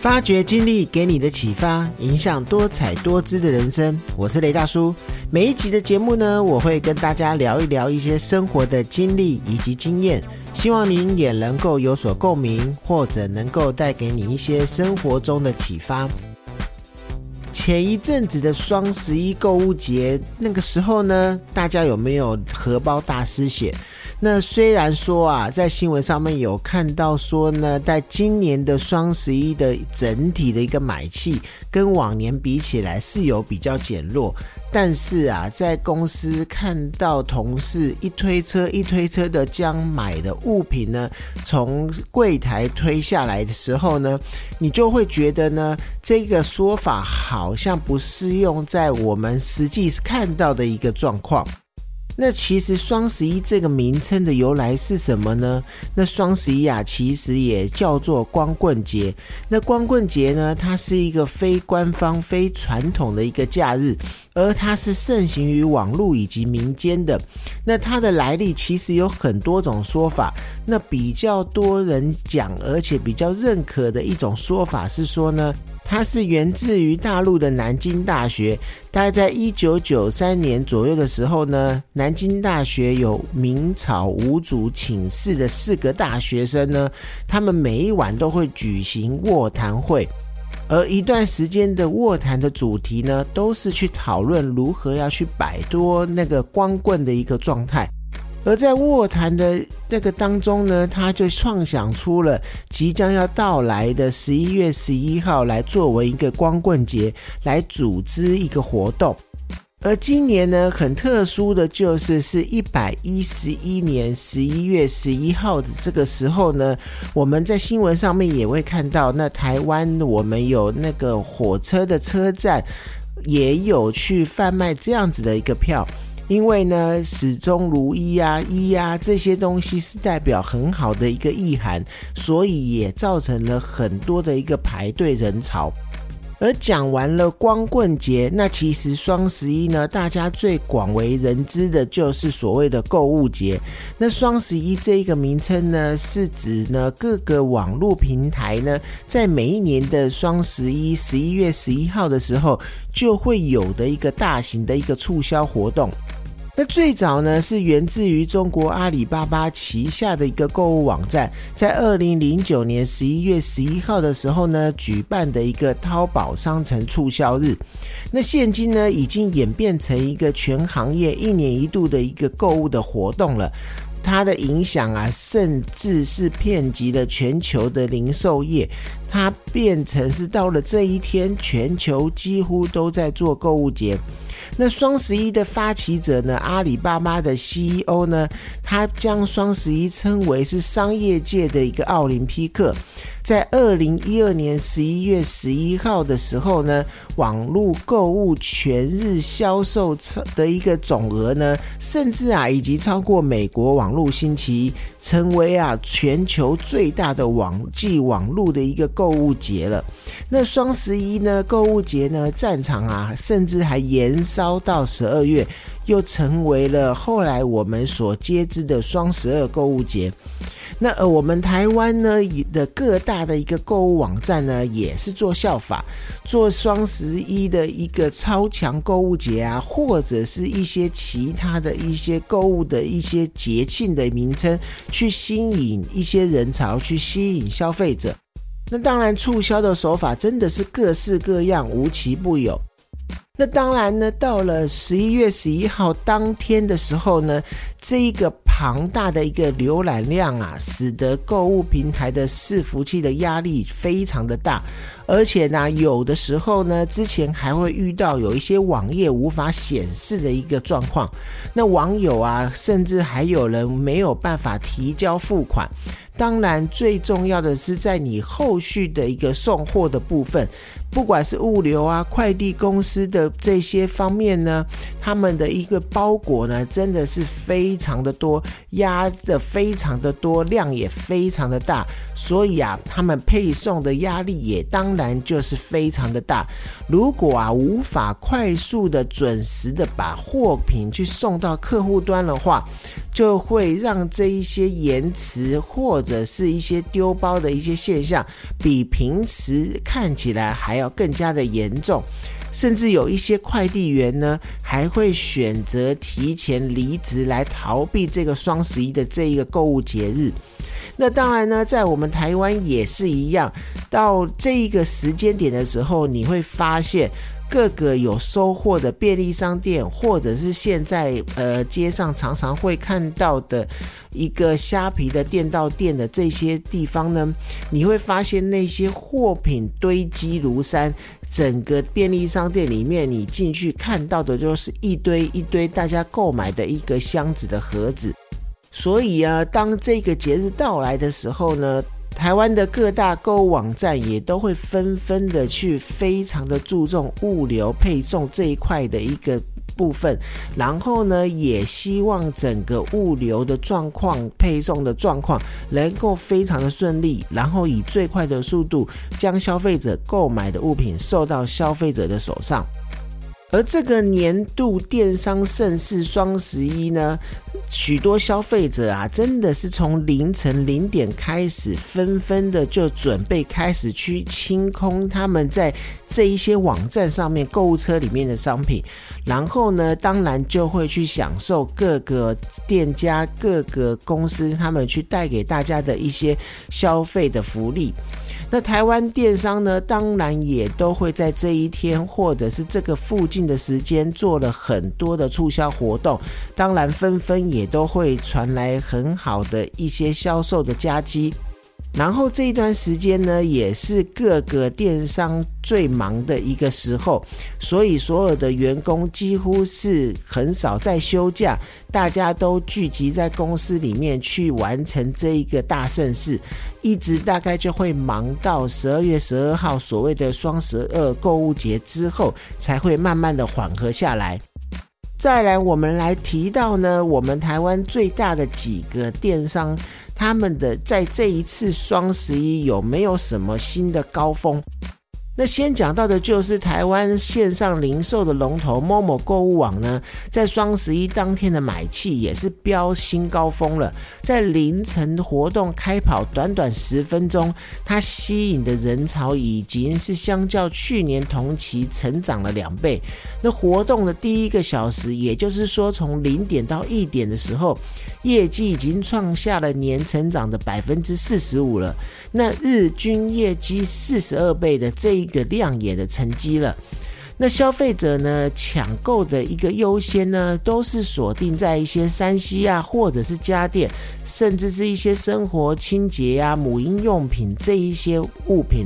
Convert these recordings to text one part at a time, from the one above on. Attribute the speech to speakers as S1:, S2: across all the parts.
S1: 发掘经历给你的启发，影响多彩多姿的人生。我是雷大叔。每一集的节目呢，我会跟大家聊一聊一些生活的经历以及经验，希望您也能够有所共鸣，或者能够带给你一些生活中的启发。前一阵子的双十一购物节，那个时候呢，大家有没有荷包大失血？那虽然说啊，在新闻上面有看到说呢，在今年的双十一的整体的一个买气跟往年比起来是有比较减弱，但是啊，在公司看到同事一推车一推车的将买的物品呢从柜台推下来的时候呢，你就会觉得呢，这个说法好像不适用在我们实际看到的一个状况。那其实双十一这个名称的由来是什么呢？那双十一啊，其实也叫做光棍节。那光棍节呢，它是一个非官方、非传统的一个假日，而它是盛行于网络以及民间的。那它的来历其实有很多种说法。那比较多人讲，而且比较认可的一种说法是说呢。它是源自于大陆的南京大学，大概在一九九三年左右的时候呢，南京大学有明朝五祖寝室的四个大学生呢，他们每一晚都会举行卧谈会，而一段时间的卧谈的主题呢，都是去讨论如何要去摆脱那个光棍的一个状态。而在卧谈的那个当中呢，他就创想出了即将要到来的十一月十一号来作为一个光棍节来组织一个活动。而今年呢，很特殊的就是是一百一十一年十一月十一号的这个时候呢，我们在新闻上面也会看到，那台湾我们有那个火车的车站也有去贩卖这样子的一个票。因为呢，始终如一啊，一啊这些东西是代表很好的一个意涵，所以也造成了很多的一个排队人潮。而讲完了光棍节，那其实双十一呢，大家最广为人知的就是所谓的购物节。那双十一这一个名称呢，是指呢各个网络平台呢，在每一年的双十一十一月十一号的时候，就会有的一个大型的一个促销活动。那最早呢，是源自于中国阿里巴巴旗下的一个购物网站，在二零零九年十一月十一号的时候呢，举办的一个淘宝商城促销日。那现今呢，已经演变成一个全行业一年一度的一个购物的活动了。它的影响啊，甚至是遍及了全球的零售业。它变成是到了这一天，全球几乎都在做购物节。那双十一的发起者呢？阿里巴巴的 CEO 呢？他将双十一称为是商业界的一个奥林匹克。在二零一二年十一月十一号的时候呢，网络购物全日销售的一个总额呢，甚至啊，以及超过美国网络星期一，成为啊全球最大的网际网络的一个购物节了。那双十一呢，购物节呢，战场啊，甚至还延烧到十二月，又成为了后来我们所皆知的双十二购物节。那呃，我们台湾呢的各大的一个购物网站呢，也是做效法，做双十一的一个超强购物节啊，或者是一些其他的一些购物的一些节庆的名称，去吸引一些人潮，去吸引消费者。那当然，促销的手法真的是各式各样，无奇不有。那当然呢，到了十一月十一号当天的时候呢，这一个庞大的一个浏览量啊，使得购物平台的伺服器的压力非常的大，而且呢，有的时候呢，之前还会遇到有一些网页无法显示的一个状况，那网友啊，甚至还有人没有办法提交付款。当然，最重要的是在你后续的一个送货的部分，不管是物流啊、快递公司的这些方面呢，他们的一个包裹呢，真的是非常的多，压的非常的多，量也非常的大，所以啊，他们配送的压力也当然就是非常的大。如果啊无法快速的、准时的把货品去送到客户端的话，就会让这一些延迟或者是一些丢包的一些现象，比平时看起来还要更加的严重，甚至有一些快递员呢，还会选择提前离职来逃避这个双十一的这一个购物节日。那当然呢，在我们台湾也是一样，到这一个时间点的时候，你会发现。各个有收货的便利商店，或者是现在呃街上常常会看到的一个虾皮的店到店的这些地方呢，你会发现那些货品堆积如山，整个便利商店里面你进去看到的就是一堆一堆大家购买的一个箱子的盒子，所以啊，当这个节日到来的时候呢。台湾的各大购物网站也都会纷纷的去非常的注重物流配送这一块的一个部分，然后呢，也希望整个物流的状况、配送的状况能够非常的顺利，然后以最快的速度将消费者购买的物品送到消费者的手上。而这个年度电商盛世双十一呢，许多消费者啊，真的是从凌晨零点开始，纷纷的就准备开始去清空他们在这一些网站上面购物车里面的商品，然后呢，当然就会去享受各个店家、各个公司他们去带给大家的一些消费的福利。那台湾电商呢，当然也都会在这一天或者是这个附近的时间做了很多的促销活动，当然纷纷也都会传来很好的一些销售的佳绩。然后这一段时间呢，也是各个电商最忙的一个时候，所以所有的员工几乎是很少在休假，大家都聚集在公司里面去完成这一个大盛事，一直大概就会忙到十二月十二号所谓的双十二购物节之后，才会慢慢的缓和下来。再来，我们来提到呢，我们台湾最大的几个电商。他们的在这一次双十一有没有什么新的高峰？那先讲到的就是台湾线上零售的龙头某某购物网呢，在双十一当天的买气也是飙新高峰了。在凌晨活动开跑短短十分钟，它吸引的人潮已经是相较去年同期成长了两倍。那活动的第一个小时，也就是说从零点到一点的时候，业绩已经创下了年成长的百分之四十五了。那日均业绩四十二倍的这一一个亮眼的成绩了。那消费者呢抢购的一个优先呢，都是锁定在一些山西啊，或者是家电，甚至是一些生活清洁啊、母婴用品这一些物品。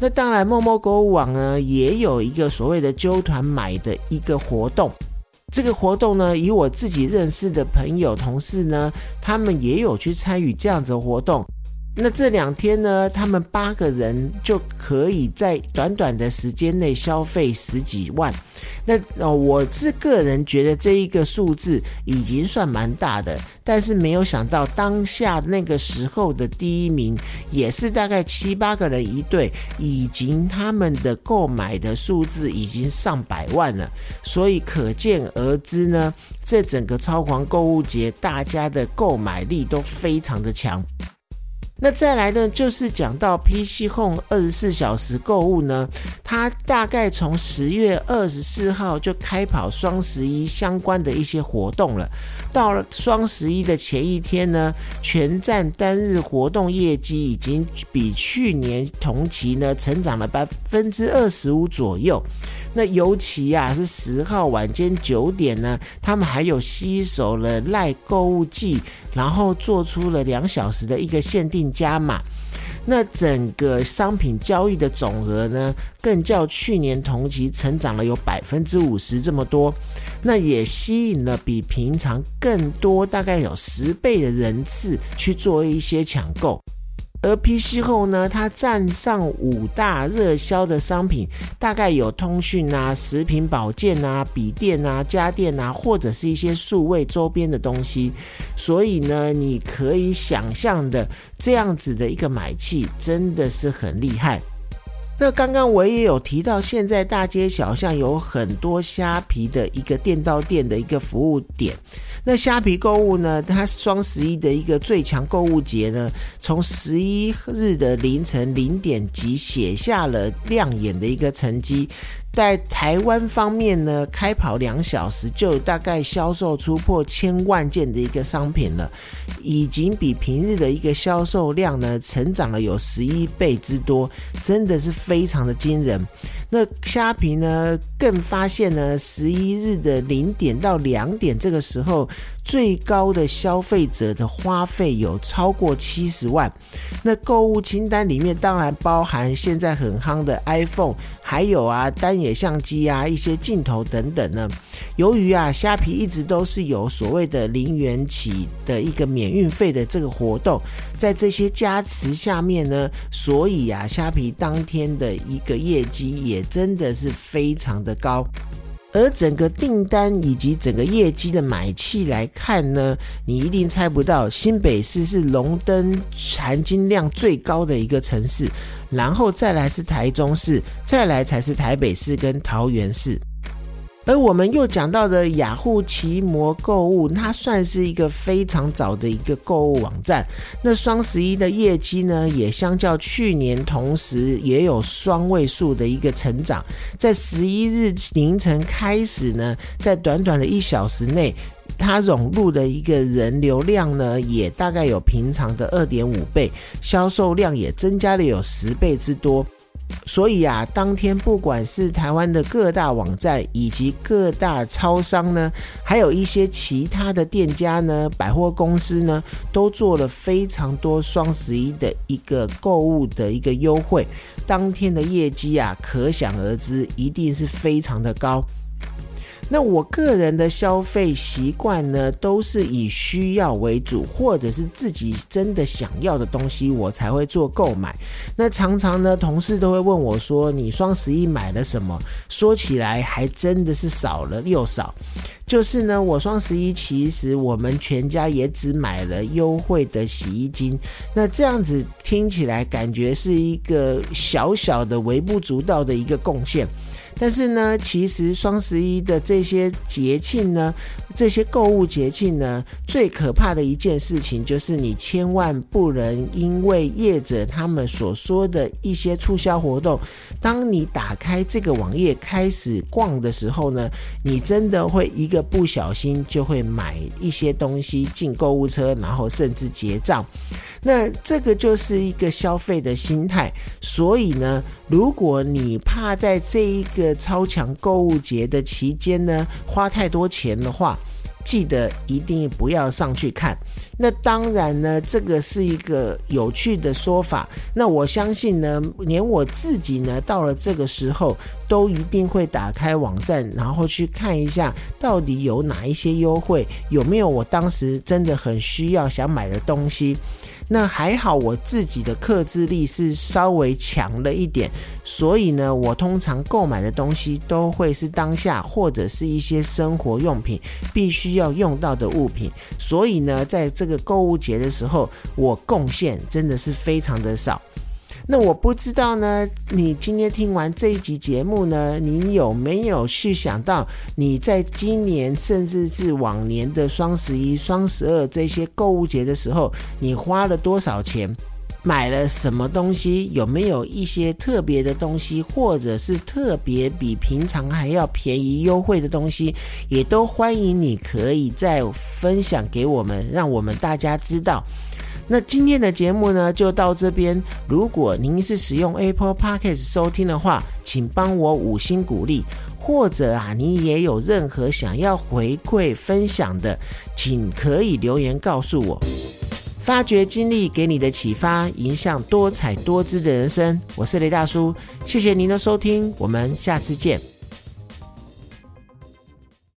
S1: 那当然，陌陌购物网呢也有一个所谓的揪团买的一个活动。这个活动呢，以我自己认识的朋友、同事呢，他们也有去参与这样子的活动。那这两天呢，他们八个人就可以在短短的时间内消费十几万。那哦，我是个人觉得这一个数字已经算蛮大的，但是没有想到当下那个时候的第一名也是大概七八个人一队，已经他们的购买的数字已经上百万了。所以可见而知呢，这整个超狂购物节，大家的购买力都非常的强。那再来呢，就是讲到 PC Home 二十四小时购物呢，它大概从十月二十四号就开跑双十一相关的一些活动了。到了双十一的前一天呢，全站单日活动业绩已经比去年同期呢成长了百分之二十五左右。那尤其啊是十号晚间九点呢，他们还有吸收了赖购物季，然后做出了两小时的一个限定加码。那整个商品交易的总额呢，更较去年同期成长了有百分之五十这么多，那也吸引了比平常更多，大概有十倍的人次去做一些抢购。而 PC 后呢，它占上五大热销的商品，大概有通讯啊、食品保健啊、笔电啊、家电啊，或者是一些数位周边的东西。所以呢，你可以想象的这样子的一个买气，真的是很厉害。那刚刚我也有提到，现在大街小巷有很多虾皮的一个电到店的一个服务点。那虾皮购物呢，它双十一的一个最强购物节呢，从十一日的凌晨零点即写下了亮眼的一个成绩。在台湾方面呢，开跑两小时就大概销售突破千万件的一个商品了，已经比平日的一个销售量呢，成长了有十一倍之多，真的是非常的惊人。那虾皮呢，更发现呢，十一日的零点到两点这个时候，最高的消费者的花费有超过七十万。那购物清单里面当然包含现在很夯的 iPhone，还有啊单眼相机啊一些镜头等等呢。由于啊虾皮一直都是有所谓的零元起的一个免运费的这个活动，在这些加持下面呢，所以啊虾皮当天的一个业绩也。也真的是非常的高，而整个订单以及整个业绩的买气来看呢，你一定猜不到，新北市是龙灯含金量最高的一个城市，然后再来是台中市，再来才是台北市跟桃园市。而我们又讲到的雅虎奇摩购物，它算是一个非常早的一个购物网站。那双十一的业绩呢，也相较去年同时也有双位数的一个成长。在十一日凌晨开始呢，在短短的一小时内，它融入的一个人流量呢，也大概有平常的二点五倍，销售量也增加了有十倍之多。所以啊，当天不管是台湾的各大网站，以及各大超商呢，还有一些其他的店家呢，百货公司呢，都做了非常多双十一的一个购物的一个优惠。当天的业绩啊，可想而知，一定是非常的高。那我个人的消费习惯呢，都是以需要为主，或者是自己真的想要的东西，我才会做购买。那常常呢，同事都会问我说：“你双十一买了什么？”说起来还真的是少了又少。就是呢，我双十一其实我们全家也只买了优惠的洗衣精。那这样子听起来感觉是一个小小的微不足道的一个贡献。但是呢，其实双十一的这些节庆呢，这些购物节庆呢，最可怕的一件事情就是你千万不能因为业者他们所说的一些促销活动，当你打开这个网页开始逛的时候呢，你真的会一个不小心就会买一些东西进购物车，然后甚至结账。那这个就是一个消费的心态，所以呢，如果你怕在这一个超强购物节的期间呢花太多钱的话，记得一定不要上去看。那当然呢，这个是一个有趣的说法。那我相信呢，连我自己呢，到了这个时候，都一定会打开网站，然后去看一下到底有哪一些优惠，有没有我当时真的很需要想买的东西。那还好，我自己的克制力是稍微强了一点，所以呢，我通常购买的东西都会是当下或者是一些生活用品必须要用到的物品，所以呢，在这个购物节的时候，我贡献真的是非常的少。那我不知道呢，你今天听完这一集节目呢，你有没有去想到你在今年甚至是往年的双十一、双十二这些购物节的时候，你花了多少钱，买了什么东西？有没有一些特别的东西，或者是特别比平常还要便宜优惠的东西，也都欢迎你可以再分享给我们，让我们大家知道。那今天的节目呢，就到这边。如果您是使用 Apple Podcast 收听的话，请帮我五星鼓励，或者啊，你也有任何想要回馈分享的，请可以留言告诉我。发掘经历给你的启发，影响多彩多姿的人生。我是雷大叔，谢谢您的收听，我们下次见。